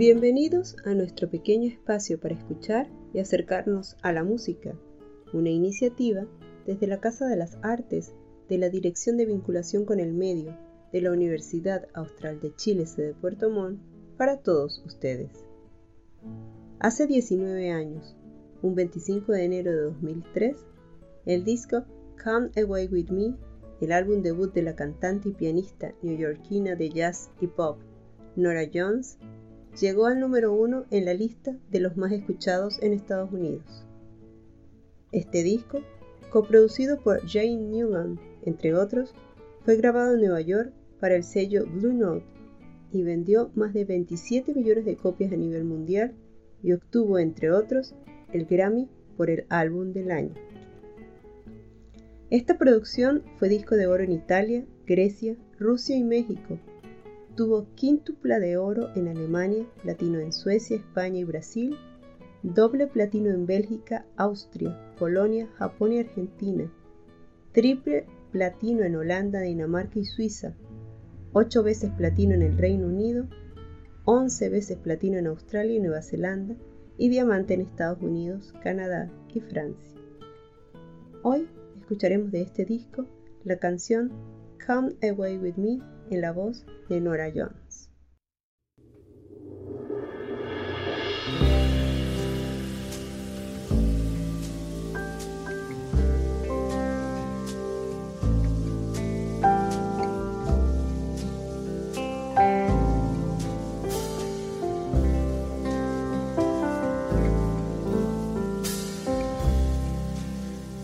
Bienvenidos a nuestro pequeño espacio para escuchar y acercarnos a la música, una iniciativa desde la Casa de las Artes de la Dirección de Vinculación con el Medio de la Universidad Austral de Chile, sede Puerto Montt, para todos ustedes. Hace 19 años, un 25 de enero de 2003, el disco Come Away With Me, el álbum debut de la cantante y pianista neoyorquina de jazz y pop Nora Jones, llegó al número uno en la lista de los más escuchados en Estados Unidos. Este disco, coproducido por Jane Newland, entre otros, fue grabado en Nueva York para el sello Blue Note y vendió más de 27 millones de copias a nivel mundial y obtuvo, entre otros, el Grammy por el álbum del año. Esta producción fue disco de oro en Italia, Grecia, Rusia y México. Tuvo quíntupla de oro en Alemania, platino en Suecia, España y Brasil, doble platino en Bélgica, Austria, Polonia, Japón y Argentina, triple platino en Holanda, Dinamarca y Suiza, 8 veces platino en el Reino Unido, 11 veces platino en Australia y Nueva Zelanda y diamante en Estados Unidos, Canadá y Francia. Hoy escucharemos de este disco la canción Come Away With Me en la voz de Nora Jones.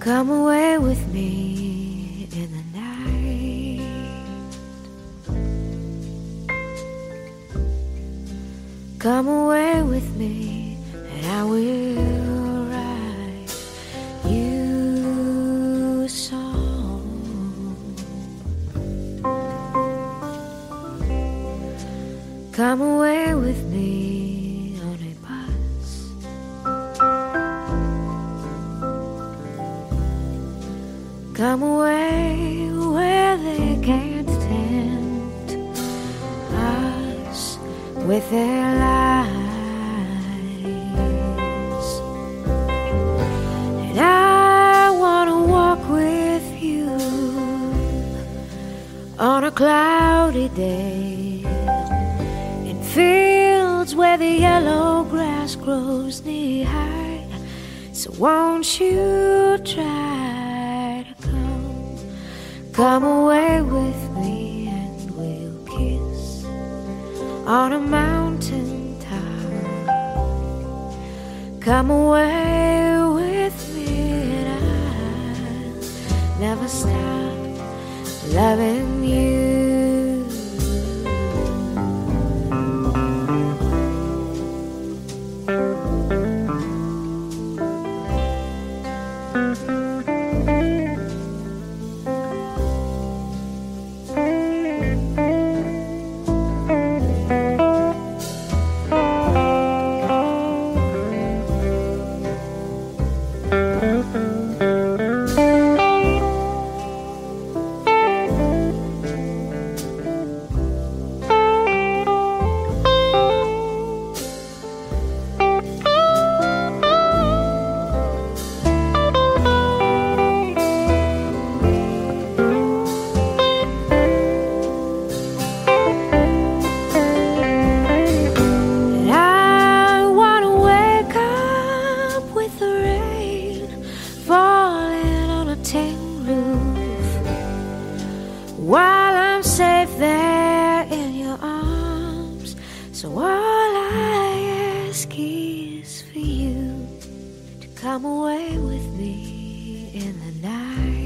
Come away with me in the Come away with me, and I will write you a song. Come away with me on a bus. Come away where they can't with their lies. And I want to walk with you on a cloudy day in fields where the yellow grass grows knee high. So won't you try to come, come away with Come away with me and I'll never stop loving you. While I'm safe there in your arms. So all I ask is for you to come away with me in the night.